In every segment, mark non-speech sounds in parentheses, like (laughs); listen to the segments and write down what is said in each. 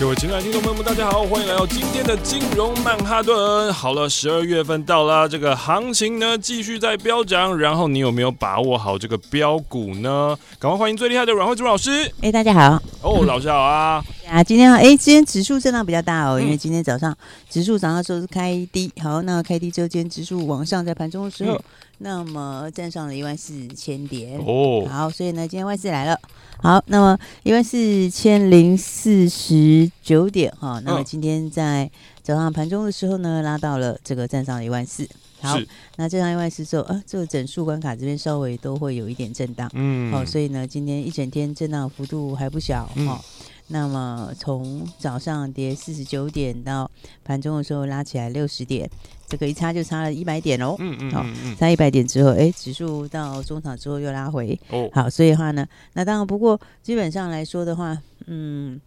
各位亲爱的听众朋友们，大家好，欢迎来到今天的金融曼哈顿。好了，十二月份到啦，这个行情呢继续在飙涨，然后你有没有把握好这个标股呢？赶快欢迎最厉害的阮慧珠老师。哎，大家好。哦，老师好啊。啊，今天啊哎，今天指数震荡比较大哦，因为今天早上指数早上时候是开低，好，那开低之后，今天指数往上，在盘中的时候，那么站上了一万四千点。哦，好，所以呢，今天外资来了。好，那么一万四千零四十九点哈，那么今天在早上盘中的时候呢，拉到了这个站上了一万四。好，那站上一万四之后，啊，这个整数关卡这边稍微都会有一点震荡，嗯，好，所以呢，今天一整天震荡幅度还不小哈。那么从早上跌四十九点到盘中的时候拉起来六十点，这个一差就差了一百点哦。嗯嗯，好，差一百点之后，哎，指数到中场之后又拉回。哦，好，所以的话呢，那当然不过基本上来说的话，嗯。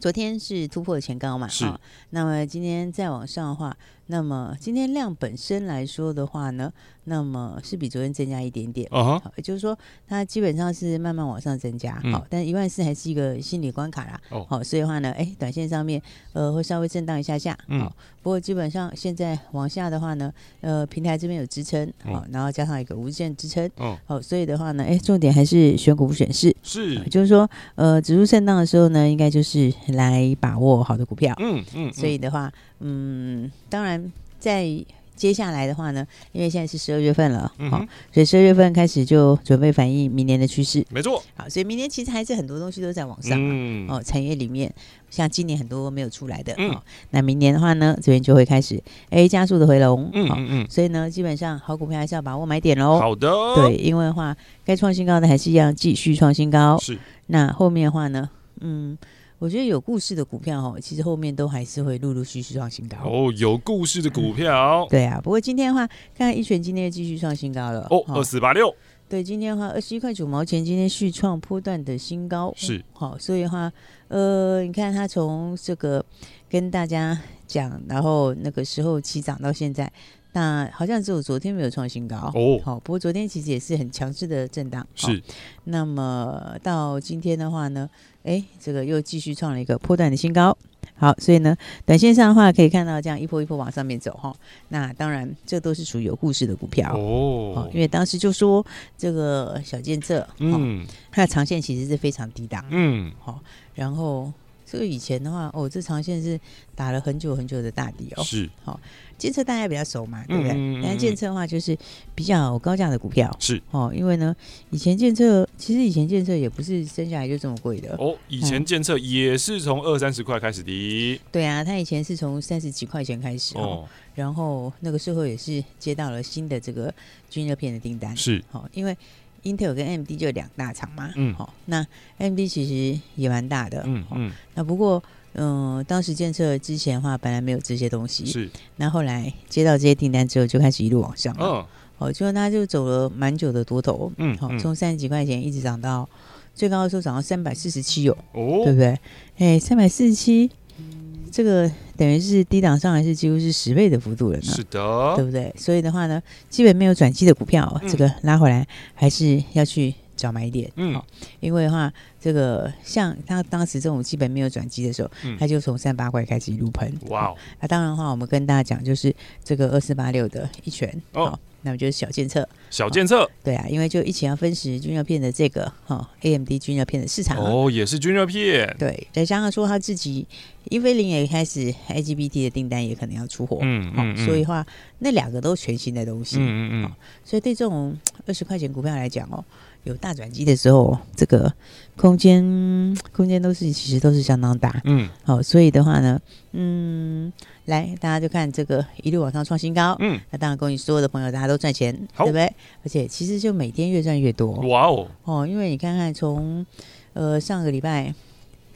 昨天是突破前高嘛？是。那么今天再往上的话，那么今天量本身来说的话呢，那么是比昨天增加一点点。哦、uh-huh. 也就是说，它基本上是慢慢往上增加。好、嗯，但一万四还是一个心理关卡啦。哦。好，所以的话呢，哎，短线上面呃会稍微震荡一下下。嗯。不过基本上现在往下的话呢，呃，平台这边有支撑。好，然后加上一个无限支撑。哦。好，所以的话呢，哎，重点还是选股不选市。是。就是说，呃，指数震荡的时候呢，应该就是。来把握好的股票，嗯嗯，所以的话，嗯，当然在接下来的话呢，因为现在是十二月份了，好、嗯哦，所以十二月份开始就准备反映明年的趋势，没错，好，所以明年其实还是很多东西都在往上，嗯，哦，产业里面像今年很多没有出来的，嗯，哦、那明年的话呢，这边就会开始 A 加速的回笼，嗯嗯嗯，所以呢，基本上好股票还是要把握买点喽，好的，对，因为的话该创新高的还是一样继续创新高，是，那后面的话呢，嗯。我觉得有故事的股票哦，其实后面都还是会陆陆续续创新高哦。有故事的股票，嗯、对啊。不过今天的话，看看一拳今天继续创新高了哦，二四八六。对，今天的话二十一块九毛钱，今天续创波段的新高是好、哦，所以的话，呃，你看它从这个跟大家讲，然后那个时候起涨到现在，那好像只有昨天没有创新高哦。好，不过昨天其实也是很强势的震荡是、哦。那么到今天的话呢？哎，这个又继续创了一个波段的新高。好，所以呢，短线上的话可以看到这样一波一波往上面走哈。那当然，这都是属于有故事的股票哦。因为当时就说这个小建设，嗯，它的长线其实是非常低档，嗯，好。然后这个以前的话，哦，这长线是打了很久很久的大底哦。是，好。建设大家比较熟嘛，对不对？嗯，但建设的话就是比较高价的股票，是哦。因为呢，以前建设其实以前建设也不是生下来就这么贵的哦。以前建设也是从二三十块开始的，对啊，他以前是从三十几块钱开始哦。然后那个时候也是接到了新的这个军热片的订单，是哦。因为 Intel 跟 AMD 就两大厂嘛，嗯，好，那 AMD 其实也蛮大的，嗯嗯。那不过。嗯，当时建设之前的话，本来没有这些东西。是。那后来接到这些订单之后，就开始一路往上。嗯。哦，就那就走了蛮久的多头。嗯。好，从三十几块钱一直涨到最高的时候涨到三百四十七有。哦。对不对？哎，三百四十七，这个等于是低档上来是几乎是十倍的幅度了呢。是的。对不对？所以的话呢，基本没有转机的股票，这个拉回来还是要去。找买点，嗯，因为的话，这个像他当时这种基本没有转机的时候，嗯、他就从三八块开始一路喷，哇哦！那、啊、当然的话，我们跟大家讲，就是这个二四八六的一拳，哦，那么就是小建测，小建测，对啊，因为就一起要分食均热片的这个哈，AMD 均热片的市场，哦，也是均热片，对，再加上说他自己英飞凌也开始 IGBT 的订单也可能要出货，嗯嗯，嗯，所以的话那两个都全新的东西，嗯嗯嗯，所以对这种二十块钱股票来讲哦。有大转机的时候，这个空间空间都是其实都是相当大，嗯，好，所以的话呢，嗯，来大家就看这个一路往上创新高，嗯，那当然恭喜所有的朋友，大家都赚钱，对不对？而且其实就每天越赚越多，哇哦，哦，因为你看看从呃上个礼拜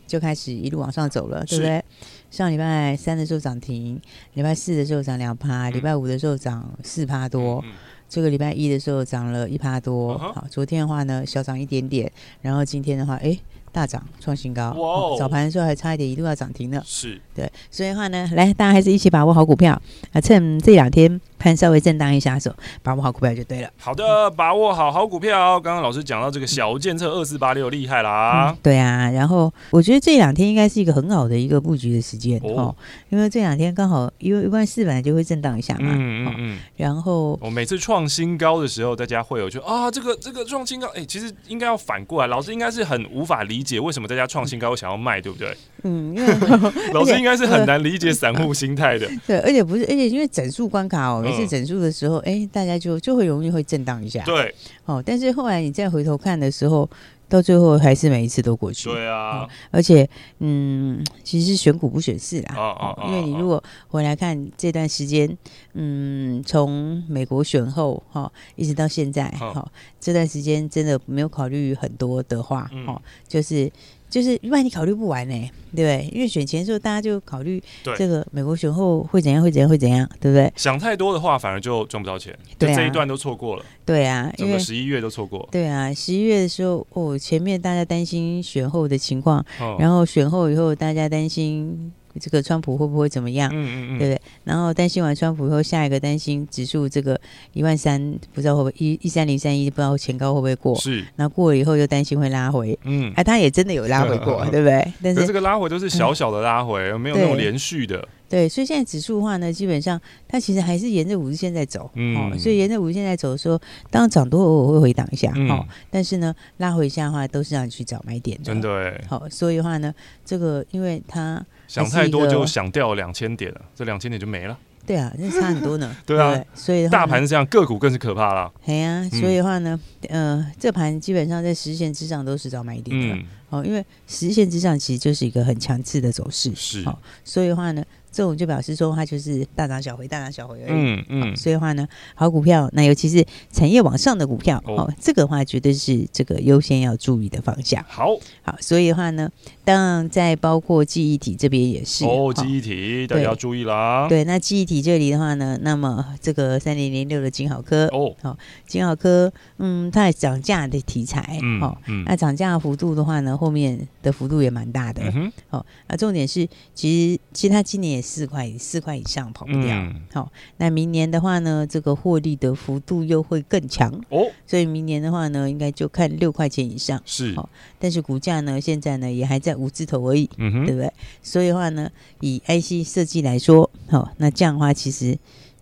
就开始一路往上走了，对不对？上礼拜三的时候涨停，礼拜四的时候涨两趴，礼拜五的时候涨四趴多。嗯嗯这个礼拜一的时候涨了一趴多，好，昨天的话呢小涨一点点，然后今天的话，哎，大涨创新高，早盘的时候还差一点一度要涨停了，是。对，所以的话呢，来大家还是一起把握好股票。啊，趁这两天。盘稍微震荡一下手，把握好股票就对了。好的，把握好好股票。刚刚老师讲到这个小建策二四八六厉害啦、嗯。对啊，然后我觉得这两天应该是一个很好的一个布局的时间哦，哦，因为这两天刚好因为一万四本来就会震荡一下嘛。嗯嗯嗯。然后我每次创新高的时候，大家会有就啊，这个这个创新高，哎，其实应该要反过来，老师应该是很无法理解为什么大家创新高想要卖，对不对？嗯，因为 (laughs) 老师应该是很难理解散户心态的。(laughs) 对，而且不是，而且因为整数关卡哦。是整数的时候，哎、欸，大家就就会容易会震荡一下。对，哦，但是后来你再回头看的时候，到最后还是每一次都过去。对啊，哦、而且，嗯，其实选股不选市啦。哦哦，因为你如果回来看这段时间，嗯，从美国选后哈、哦，一直到现在哈、哦，这段时间真的没有考虑很多的话，哈、就是。就是，因为你考虑不完呢，对不对？因为选前的时候，大家就考虑这个美国选后会怎样，会怎样，会怎样，对不对？想太多的话，反而就赚不到钱。对、啊，这一段都错过了。对啊，整个十一月都错过。对啊，十一月的时候，哦，前面大家担心选后的情况，哦、然后选后以后，大家担心。这个川普会不会怎么样？嗯嗯嗯，对不对？然后担心完川普以后，下一个担心指数这个一万三，不知道会不会一一三零三一，不知道前高会不会过？是。然后过了以后又担心会拉回。嗯。哎，他也真的有拉回过，(laughs) 对不对？但是这个拉回都是小小的拉回，嗯、没有那种连续的。对，所以现在指数的话呢，基本上它其实还是沿着五日线在走。嗯。哦，所以沿着五日线在走的时候，当然涨多偶尔会回档一下。嗯。哦，但是呢，拉回一下的话，都是让你去找买点的。真的。好，所以的话呢，这个因为它。想太多就想掉两千点了，这两千点就没了。对啊，那差很多呢。(laughs) 对啊，所以大盘是这样，个股更是可怕了。对啊，所以的话呢，嗯、呃，这盘基本上在十线之上都是找买点的。嗯、哦，因为十线之上其实就是一个很强势的走势。是。哦，所以的话呢。这种就表示说，它就是大涨小回，大涨小回而已。嗯嗯、哦，所以的话呢，好股票，那尤其是产业往上的股票，哦，哦，这个的话绝对是这个优先要注意的方向。好，好，所以的话呢，当然在包括记忆体这边也是哦，记忆体大家要注意啦。对，那记忆体这里的话呢，那么这个三零零六的金好科哦，好、哦，金好科，嗯，它也涨价的题材，嗯、哦，嗯，那涨价的幅度的话呢，后面的幅度也蛮大的，嗯哼，哦，那重点是，其实其实它今年也。四块四块以上跑不掉，好、嗯。哦，那明年的话呢，这个获利的幅度又会更强。哦，所以明年的话呢，应该就看六块钱以上。是，好、哦，但是股价呢，现在呢也还在五字头而已，嗯哼，对不对？所以的话呢，以 IC 设计来说，好、哦，那这样的话其实。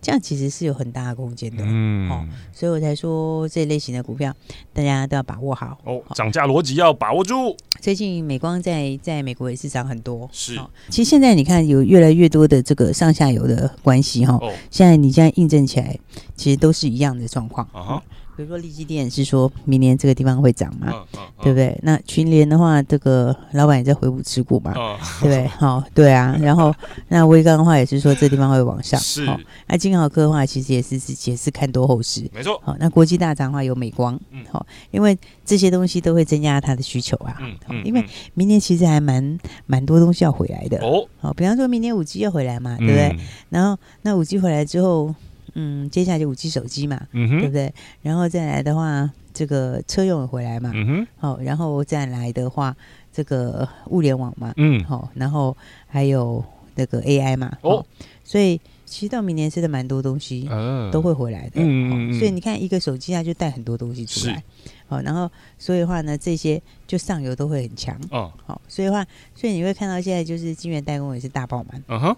这样其实是有很大的空间的，嗯，哦，所以我才说这类型的股票大家都要把握好哦，涨价逻辑要把握住。最近美光在在美国也是涨很多，是、哦。其实现在你看有越来越多的这个上下游的关系哈，哦，现在你现在印证起来，其实都是一样的状况啊。嗯比如说力积电是说明年这个地方会涨嘛，嗯嗯嗯、对不对？那群联的话，这个老板也在回补持股嘛，嗯、对不对？好、(laughs) 哦，对啊。然后那威刚的话也是说这地方会往上，(laughs) 是。那、哦、金豪科的话其实也是也是看多后市，没错。好、哦，那国际大涨的话有美光，好、因为这些东西都会增加它的需求啊。嗯嗯、因为明年其实还蛮蛮多东西要回来的哦。好、哦，比方说明年五 G 要回来嘛，对不对？嗯、然后那五 G 回来之后。嗯，接下来就五 G 手机嘛，对不对？然后再来的话，这个车用也回来嘛，好、嗯哼。哦，然后再来的话，这个物联网嘛，嗯，好、哦，然后还有那个 AI 嘛，哦，哦，所以其实到明年真的蛮多东西都会回来的，嗯、哦、所以你看一个手机它就带很多东西出来，是哦，然后所以的话呢，这些就上游都会很强，哦，好、哦，所以的话，所以你会看到现在就是晶圆代工也是大爆满，嗯哼，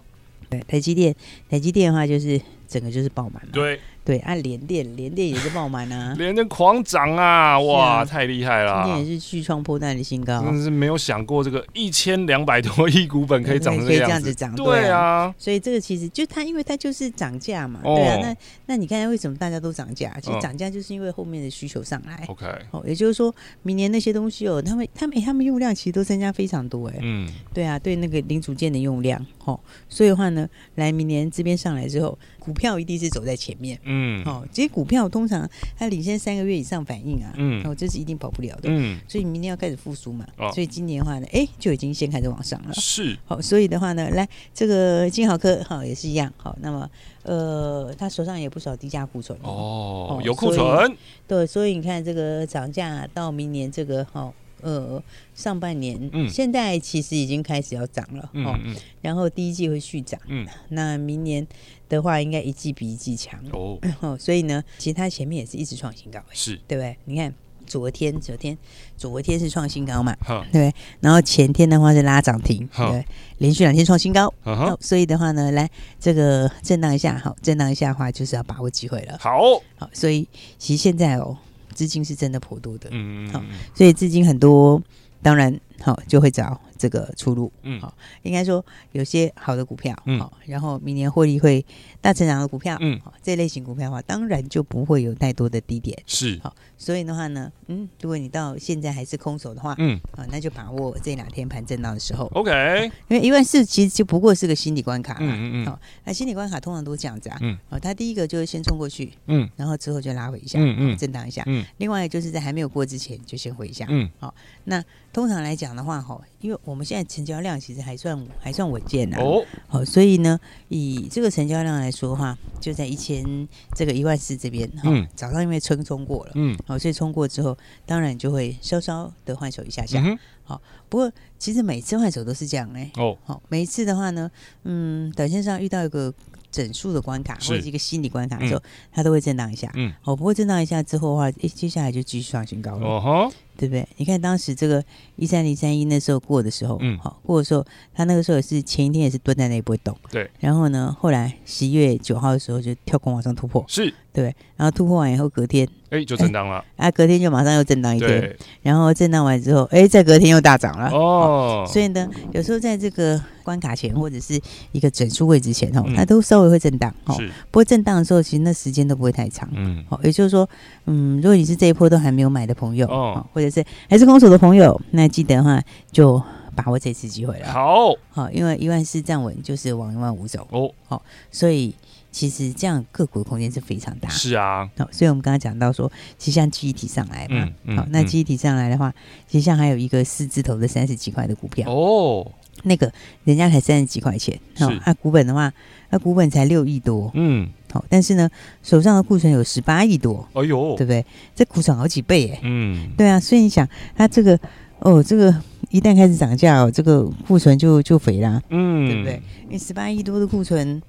对，台积电，台积电的话就是。整个就是爆满了，对。对，按联电，联电也是爆满啊，(laughs) 联电狂涨啊，哇，太厉害了！今天也是续创破蛋的新高，真的是没有想过这个一千两百多亿股本可以涨成这样子，涨，对啊。所以这个其实就它，因为它就是涨价嘛，对啊。那那你看为什么大家都涨价？其实涨价就是因为后面的需求上来。OK，哦，也就是说明年那些东西哦，他们他们他们用量其实都增加非常多哎，嗯，对啊，对那个零组件的用量，哦，所以的话呢，来明年这边上来之后，股票一定是走在前面，嗯。嗯，好，这些股票通常它领先三个月以上反应啊，嗯，哦，这是一定跑不了的，嗯，所以明年要开始复苏嘛，哦，所以今年的话呢，哎，就已经先开始往上了，是，好，所以的话呢，来这个金豪科好也是一样，好，那么呃，他手上也有不少低价库存哦，哦，有库存，对，所以你看这个涨价到明年这个哈。呃，上半年，嗯，现在其实已经开始要涨了，嗯，哦，然后第一季会续涨，嗯，那明年的话，应该一季比一季强。哦，(coughs) 哦，所以呢，其实它前面也是一直创新高，是。对不对？你看昨天，昨天，昨天是创新高嘛，对，然后前天的话是拉涨停，对，连续两天创新高，哦，所以的话呢，来这个震荡一下，好，震荡一下的话，就是要把握机会了，好，好，所以其实现在哦。资金是真的颇多的，嗯嗯，好，所以资金很多，当然好就会找这个出路，嗯，好，应该说有些好的股票，好，然后明年获利会大成长的股票，嗯，好，这类型股票的话，当然就不会有太多的低点，是，好。所以的话呢，嗯，如果你到现在还是空手的话，嗯，啊，那就把握这两天盘震荡的时候，OK。因为一万四其实就不过是个心理关卡，嗯嗯嗯，好，那心理关卡通常都这样子啊，嗯，哦，它第一个就是先冲过去，嗯，然后之后就拉回一下，嗯嗯，震荡一下，嗯，另外就是在还没有过之前就先回一下，嗯，好，那通常来讲的话，哈，因为我们现在成交量其实还算还算稳健呐，哦，好，所以呢，以这个成交量来说的话，就在一千这个一万四这边，哈，早上因为冲冲过了，嗯。好，所以冲过之后，当然就会稍稍的换手一下下。好、嗯，不过其实每次换手都是这样嘞。哦，好，每一次的话呢，嗯，短线上遇到一个整数的关卡或者是一个心理关卡的时候，它都会震荡一下。嗯，好，不过震荡一下之后的话，诶，接下来就继续创新高了。哦吼，对不对？你看当时这个一三零三一那时候过的时候，嗯，好，过的时候，他那个时候也是前一天也是蹲在那里不会动。对。然后呢，后来十一月九号的时候就跳空往上突破。是。对，然后突破完以后，隔天。哎、欸，就震荡了，啊，隔天就马上又震荡一天，然后震荡完之后，哎，在隔天又大涨了，哦，所以呢，有时候在这个关卡前或者是一个整数位置前哦，嗯、它都稍微会震荡，哦，是不过震荡的时候，其实那时间都不会太长，嗯，好，也就是说，嗯，如果你是这一波都还没有买的朋友，哦，或者是还是空手的朋友，那记得的话就把握这次机会了，好，好，因为一万四站稳就是往一万五走，哦，好，所以。其实这样个股的空间是非常大，是啊，好，所以我们刚刚讲到说，其实像记忆体上来嘛，嗯、好，那记忆体上来的话，其实像还有一个四字头的三十几块的股票哦，那个人家才三十几块钱，好啊、股本的话，那、啊、股本才六亿多，嗯，好，但是呢，手上的库存有十八亿多，哎呦，对不对？这库存好几倍哎，嗯，对啊，所以你想，它这个哦，这个一旦开始涨价哦，这个库存就就肥啦，嗯，对不对？因为十八亿多的库存。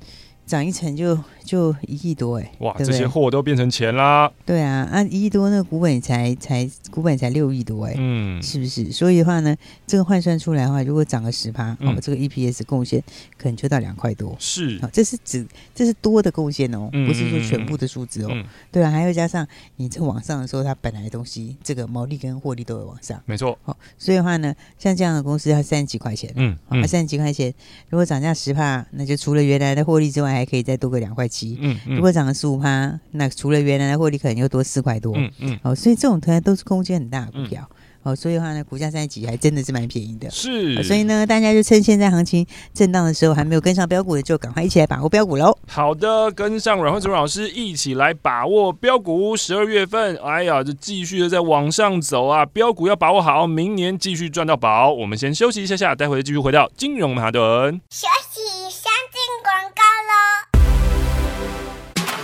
涨一成就就一亿多哎，哇，对对这些货都变成钱啦。对啊，按一亿多那个股本才才股本才六亿多哎，嗯，是不是？所以的话呢，这个换算出来的话，如果涨个十趴，嗯、哦，这个 EPS 贡献可能就到两块多。是，哦，这是指这是多的贡献哦，不是说全部的数字哦。嗯、对啊，还要加上你这往上的时候，它本来的东西这个毛利跟获利都会往上。没错。好、哦，所以的话呢，像这样的公司要三十几块钱，嗯，嗯、哦，三十几块钱，如果涨价十趴，那就除了原来的获利之外，还可以再多个两块七，嗯，如果涨了十五趴，那除了原来的获利，可能又多四块多，嗯嗯，哦，所以这种突然都是空间很大的股票，哦，所以的话呢，股价三十几还真的是蛮便宜的，是，所以呢，大家就趁现在行情震荡的时候，还没有跟上标股的，就赶快一起来把握标股喽。好的，跟上阮慧慈老师一起来把握标股，十二月份，哎呀，就继续的在往上走啊，标股要把握好，明年继续赚到宝。我们先休息一下下，待会继续回到金融曼哈顿。休息。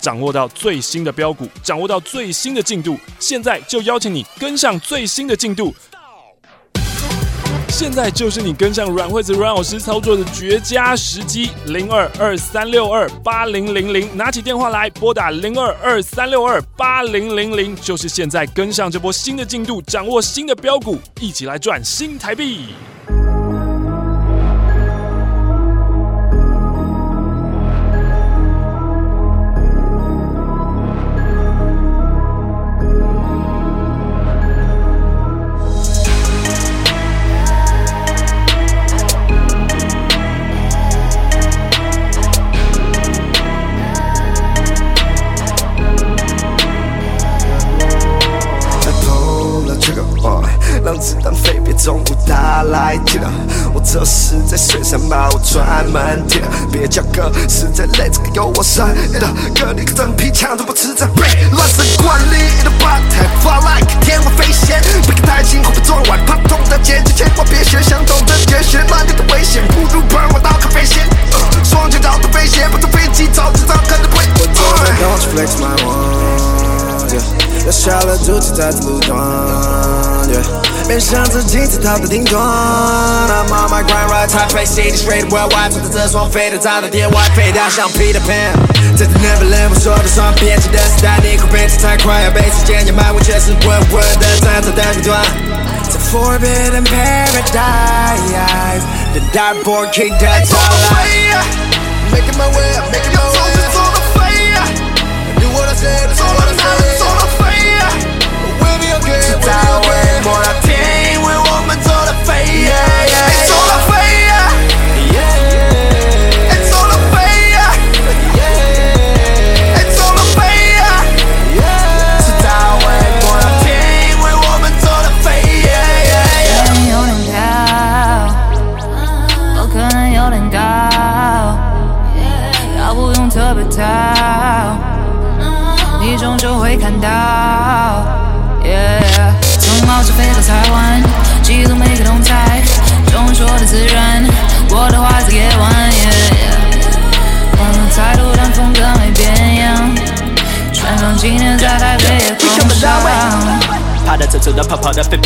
掌握到最新的标股，掌握到最新的进度，现在就邀请你跟上最新的进度。现在就是你跟上阮惠子阮老师操作的绝佳时机，零二二三六二八零零零，拿起电话来拨打零二二三六二八零零零，就是现在跟上这波新的进度，掌握新的标股，一起来赚新台币。种舞打来听的，我这是在水上把我专门听的，别叫哥，是在累这个有我深的，哥你个真皮枪都不吃这背，乱神管理的吧台，fly like 天外飞仙，别看太近会被撞歪，怕痛的结局千万别学，想懂得绝学乱流的危险，不如帮我倒咖啡先，双脚找到飞鞋，不坐飞机早知道可能不会。Don't flex my one, 要下了主题在这路段，yeah. 面向着镜子逃的顶端。I'm on my grind right time, face city straight worldwide，穿着这双飞的站的店外，飞到像 Peter Pan。在 Neverland，我说的算编辑的时代，你会变得太快，要被时间掩埋，我却是稳稳的站在顶端。在 Forbidden Paradise，the dark-born king that's all I Making my way, making my way。Do what I say, do what I say。直到微末那天，因为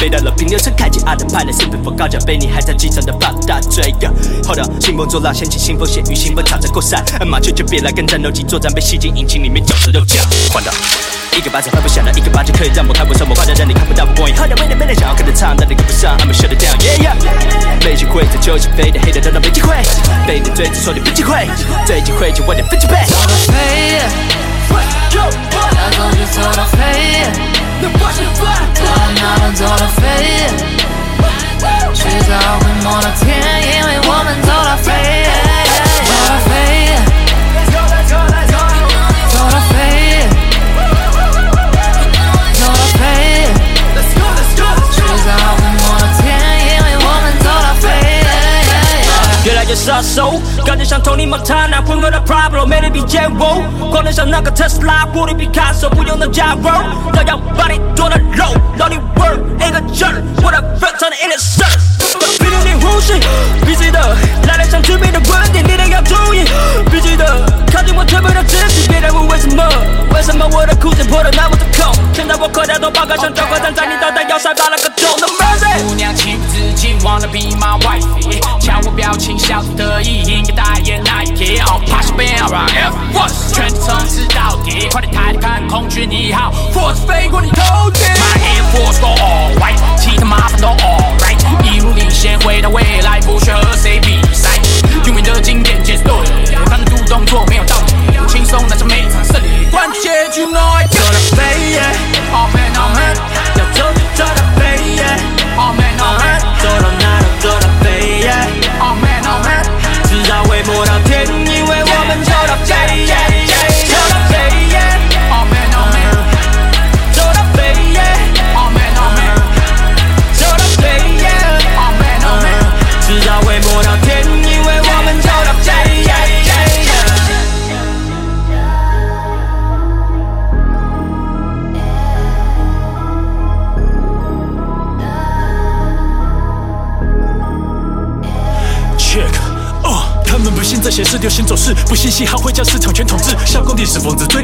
飞到了，平流层开启阿德派的，是否高脚杯？你还在机场的放大嘴哥，Hold up，兴风作浪，掀起腥风血雨，兴奋插着过山，马雀就别来跟战斗机作战，被吸进引擎里面，绞着肉酱。换到一个巴掌拍不响的，一个巴掌可以让我开不上，我夸张让你看不到我光影。Hold up，没人没人想要跟着唱，但你跟不上 I'm shut it down，yeah yeah。没机会在球场飞的黑的等到没机会，被你追着说你不机会，最机会就晚点分机会。走到飞，要走就走到飞。我们走到飞，迟早会摸到天，因为我们走到飞，走到飞，走到飞，走到飞，迟早会摸到天，因为我们走到飞，越来越杀手，感觉像 Tony Montana，混合的 Pablo，魅力比剑舞，光能像那个特斯拉，物理比卡索，不用的加油，都要把你剁了肉，让你 work 一个劲，我的 friend 唱的 in the sun，别留你呼吸，必须的，来了像致命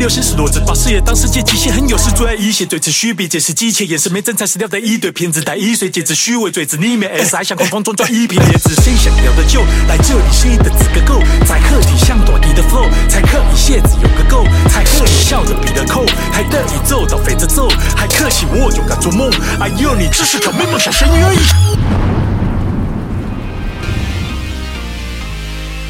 流行是骡子，把事业当世界极限很有事，最爱一些，最持虚比，解释机械，眼神没真材实料的一堆骗子，带一岁戒指虚伪嘴子，里面 S 还想狂放中抓一瓶椰子，谁 (laughs) 想要的就来这里，谁的资格够？在客体像短笛的 flow，才可以蝎子有个够，才可以笑着比的扣，还得以奏到飞着走，还可惜我就敢做梦，哎呦你只是条没梦想咸鱼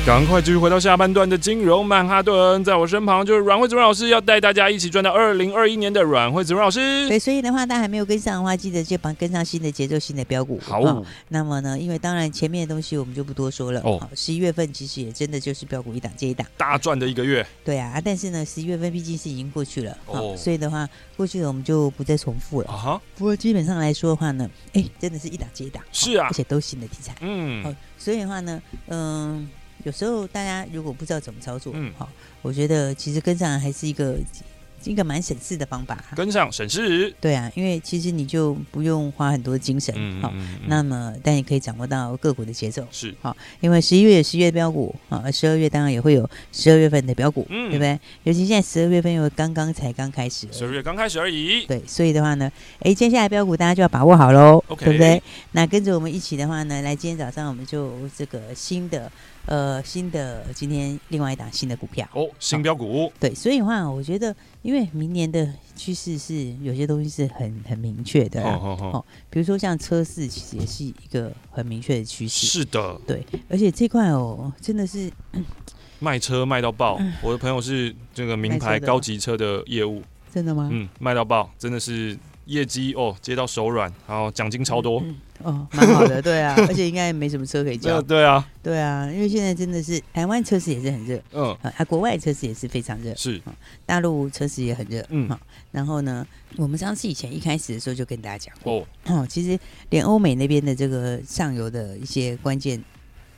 赶快继续回到下半段的金融曼哈顿，在我身旁就是阮慧子阮老师，要带大家一起赚到二零二一年的阮慧子阮老师。对，所以的话，大家还没有跟上的话，记得就帮跟上新的节奏、新的标股。好、哦，那么呢，因为当然前面的东西我们就不多说了。哦，十一月份其实也真的就是标股一档接一档，大赚的一个月。对啊，但是呢，十一月份毕竟是已经过去了，哦，所以的话，过去了我们就不再重复了。啊哈。不过基本上来说的话呢，哎，真的是一档接一档。是啊，而且都新的题材。嗯。好，所以的话呢，嗯。有时候大家如果不知道怎么操作，嗯，好，我觉得其实跟上还是一个。一个蛮省事的方法，跟上省事。对啊，因为其实你就不用花很多精神，好、嗯嗯，那么但你可以掌握到个股的节奏，是好，因为十一月有十月标股啊，十二月当然也会有十二月份的标股，嗯，对不对？尤其现在十二月份又刚刚才刚开始，十二月刚开始而已，对，所以的话呢，哎，接下来标股大家就要把握好喽，okay、对不对？那跟着我们一起的话呢，来今天早上我们就这个新的呃新的今天另外一档新的股票哦，新标股，对，所以的话我觉得。因为明年的趋势是有些东西是很很明确的，哦哦，比如说像车市，其实也是一个很明确的趋势。是的，对，而且这块哦，真的是 (clears throat) 卖车卖到爆。我的朋友是这个名牌高级车的业务，真的吗？嗯，卖到爆，真的是业绩哦，接到手软，然后奖金超多。嗯哦，蛮好的，对啊，(laughs) 而且应该没什么车可以叫。对啊，对啊，因为现在真的是台湾车市也是很热，嗯，啊，国外车市也是非常热，是，大陆车市也很热，嗯，好，然后呢，我们上次以前一开始的时候就跟大家讲过，哦，哦，其实连欧美那边的这个上游的一些关键。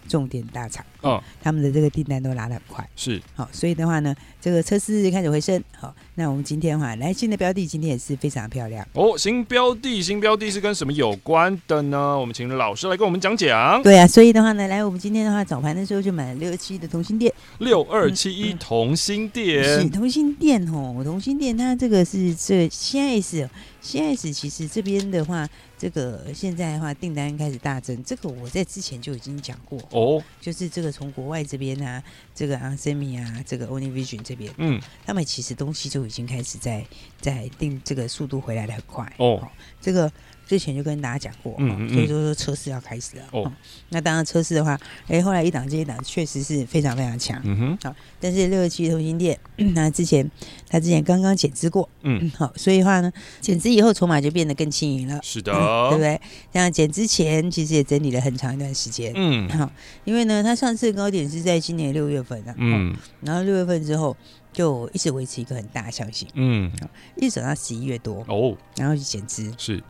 重点大厂，嗯，他们的这个订单都拉的很快，是。好，所以的话呢，这个车市开始回升，好，那我们今天的话，来新的标的，今天也是非常漂亮哦。新标的，新标的是跟什么有关的呢？我们请老师来跟我们讲讲。对啊，所以的话呢，来我们今天的话，早盘的时候就买了六二七的同心店，六二七一同心店，嗯嗯、是同心店哦，同心店它这个是这现在是现在是其实这边的话。这个现在的话，订单开始大增。这个我在之前就已经讲过哦，就是这个从国外这边啊，这个 onsemi 啊，这个 Onivision 这边，嗯，他们其实东西就已经开始在在定，这个速度回来的很快哦，这个。之前就跟大家讲过，嗯，嗯，所以说说车市要开始了。哦，那当然车市的话，哎，后来一档接一档，确实是非常非常强。嗯哼，好，但是六二七同心店，(clears throat) 那之前他之前刚刚减资过，嗯，好，所以的话呢，减资以后筹码就变得更轻盈了。是的，嗯、对不对？像减资前其实也整理了很长一段时间。嗯，好，因为呢，它上次高点是在今年六月份的，嗯，然后六月份之后就一直维持一个很大的消息，嗯，一直走到十一月多哦，然后就减资是。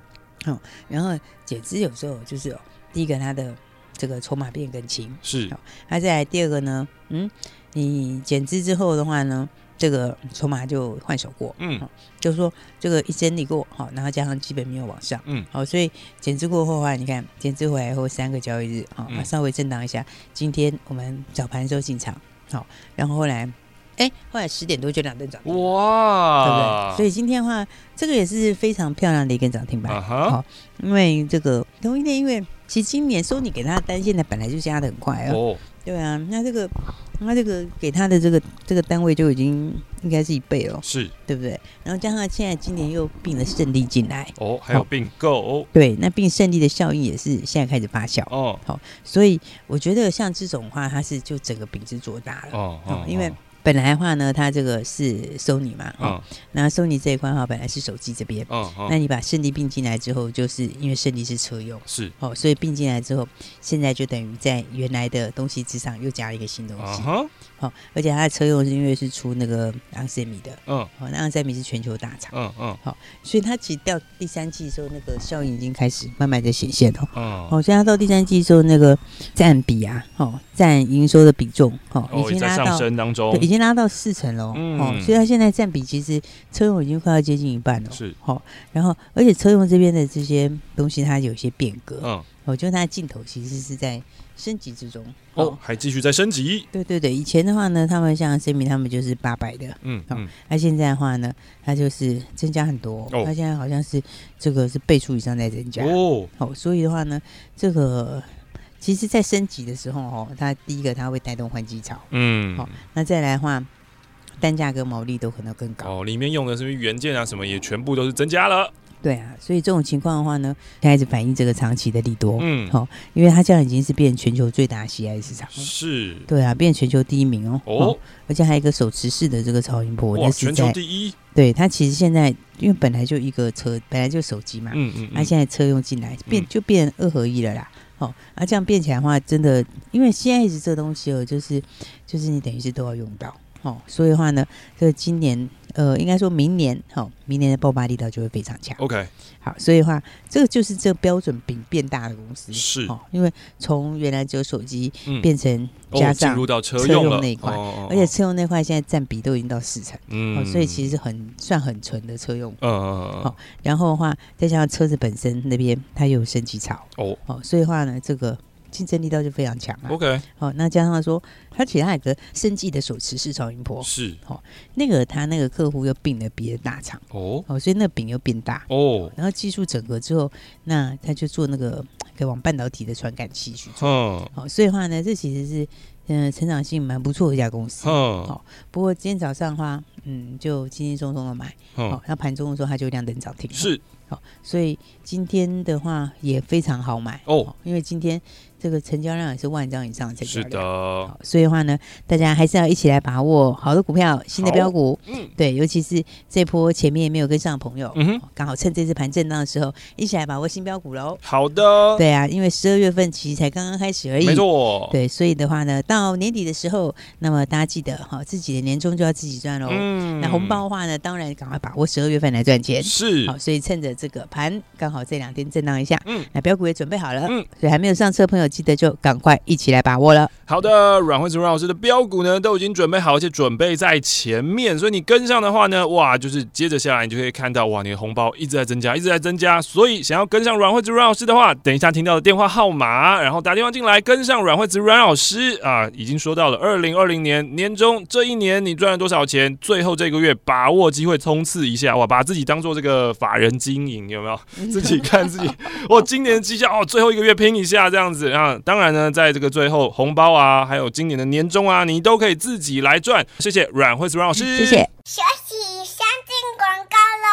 哦，然后减资有时候就是哦，第一个它的这个筹码变更轻，是。那再来第二个呢，嗯，你减资之后的话呢，这个筹码就换手过，嗯，就是说这个一整理过，好，然后加上基本没有往上，嗯，好，所以减资过后的话，你看减资回来后三个交易日，好，稍微震荡一下。今天我们早盘的时候进场，好，然后后来。哎，后来十点多就两根涨停，哇，对不对？所以今天的话，这个也是非常漂亮的一根涨停板。Uh. 好，因为这个同一天，因为其实今年收你给他的单，现在本来就加的很快哦。Oh. 对啊，那这个那这个给他的这个这个单位就已经应该是一倍了，是对不对？然后加上现在今年又并了胜利进来，哦，还有并购哦。对，那并胜利的效应也是现在开始发酵哦。好，所以我觉得像这种话，它是就整个饼子做大了哦，哦，因为。本来的话呢，它这个是 Sony 嘛，哦，那 Sony 这一块的话，本来是手机这边，嗯嗯，那你把胜利并进来之后，就是因为胜利是车用，是，哦，所以并进来之后，现在就等于在原来的东西之上又加了一个新东西，好，哦，而且它的车用是因为是出那个 onsemi 的，嗯，哦，那 onsemi 是全球大厂，嗯嗯，好，所以它其实到第三季的时候，那个效应已经开始慢慢的显现了，嗯，哦，现在到第三季的时候，那个占比啊，哦，占营收的比重，哦，已经拉到上升当中，对，已经拉到四成。嗯、哦，所以它现在占比其实车用已经快要接近一半了。是，好、哦，然后而且车用这边的这些东西它有一些变革。嗯，我觉得它的镜头其实是在升级之中。哦，哦还继续在升级。对对对，以前的话呢，他们像 Semi 他们就是八百的。嗯嗯。那、哦、现在的话呢，它就是增加很多。哦。它现在好像是这个是倍数以上在增加。哦。好、哦，所以的话呢，这个其实在升级的时候哦，它第一个它会带动换机潮。嗯。好、哦，那再来的话。单价跟毛利都可能更高哦，里面用的是原件啊，什么也全部都是增加了。对啊，所以这种情况的话呢，开始反映这个长期的利多。嗯，好、哦，因为它这样已经是变全球最大的 CIS 市场了。是，对啊，变全球第一名哦。哦，哦而且还有一个手持式的这个超音波，哇，全球第一。对，它其实现在因为本来就一个车，本来就手机嘛。嗯嗯。它、嗯啊、现在车用进来，变就变二合一了啦。哦，啊，这样变起来的话，真的，因为 CIS 这东西哦，就是就是你等于是都要用到。哦，所以的话呢，这个今年呃，应该说明年，哈、哦，明年的爆发力道就会非常强。OK，好，所以的话，这个就是这个标准饼变大的公司是。哦，因为从原来只有手机变成加上进入到车用那一块，而且车用那块现在占比都已经到四成，嗯、哦，所以其实很算很纯的车用，嗯嗯嗯，好，然后的话再加上车子本身那边它又有升级潮，哦，哦，所以的话呢，这个。竞争力道就非常强了。OK，好，那加上说，他其实还有个升级的手持式超音波，是，好，那个他那个客户又并了别的大厂，哦，哦，所以那个饼又变大，哦，然后技术整合之后，那他就做那个可以往半导体的传感器去做，嗯，好，所以的话呢，这其实是嗯成长性蛮不错的一家公司，嗯，好，不过今天早上的话，嗯，就轻轻松松的买，好，那盘中的时候它就亮灯涨停，是，好，所以今天的话也非常好买。哦，因为今天。这个成交量也是万张以上的成交量，是的。所以的话呢，大家还是要一起来把握好的股票、新的标股。嗯，对，尤其是这波前面没有跟上的朋友，嗯哼，刚好趁这次盘震荡的时候，一起来把握新标股喽。好的。对啊，因为十二月份其实才刚刚开始而已，没错。对，所以的话呢，到年底的时候，那么大家记得哈，自己的年终就要自己赚喽。嗯。那红包的话呢，当然赶快把握十二月份来赚钱。是。好，所以趁着这个盘刚好这两天震荡一下，嗯，那标股也准备好了，嗯，所以还没有上车的朋友。记得就赶快一起来把握了。好的，阮惠慈阮老师的标股呢都已经准备好，而且准备在前面，所以你跟上的话呢，哇，就是接着下来你就可以看到，哇，你的红包一直在增加，一直在增加。所以想要跟上阮惠慈阮老师的话，等一下听到的电话号码，然后打电话进来跟上阮惠慈阮老师啊，已经说到了二零二零年年中这一年你赚了多少钱？最后这个月把握机会冲刺一下，哇，把自己当做这个法人经营，有没有？自己看自己，我 (laughs) 今年的绩效哦，最后一个月拼一下这样子啊。当然呢，在这个最后红包啊，还有今年的年终啊，你都可以自己来赚。谢谢阮惠慈阮老师，谢谢。休息，先进广告喽。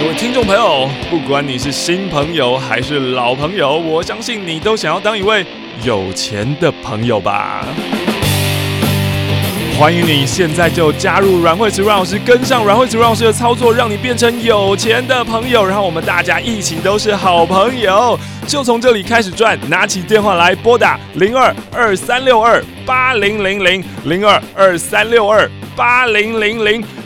各位听众朋友，不管你是新朋友还是老朋友，我相信你都想要当一位有钱的朋友吧。欢迎你现在就加入阮惠慈阮老师，跟上阮惠慈阮老师的操作，让你变成有钱的朋友，然后我们大家一起都是好朋友，就从这里开始赚。拿起电话来拨打零二二三六二八零零零零二二三六二八零零零。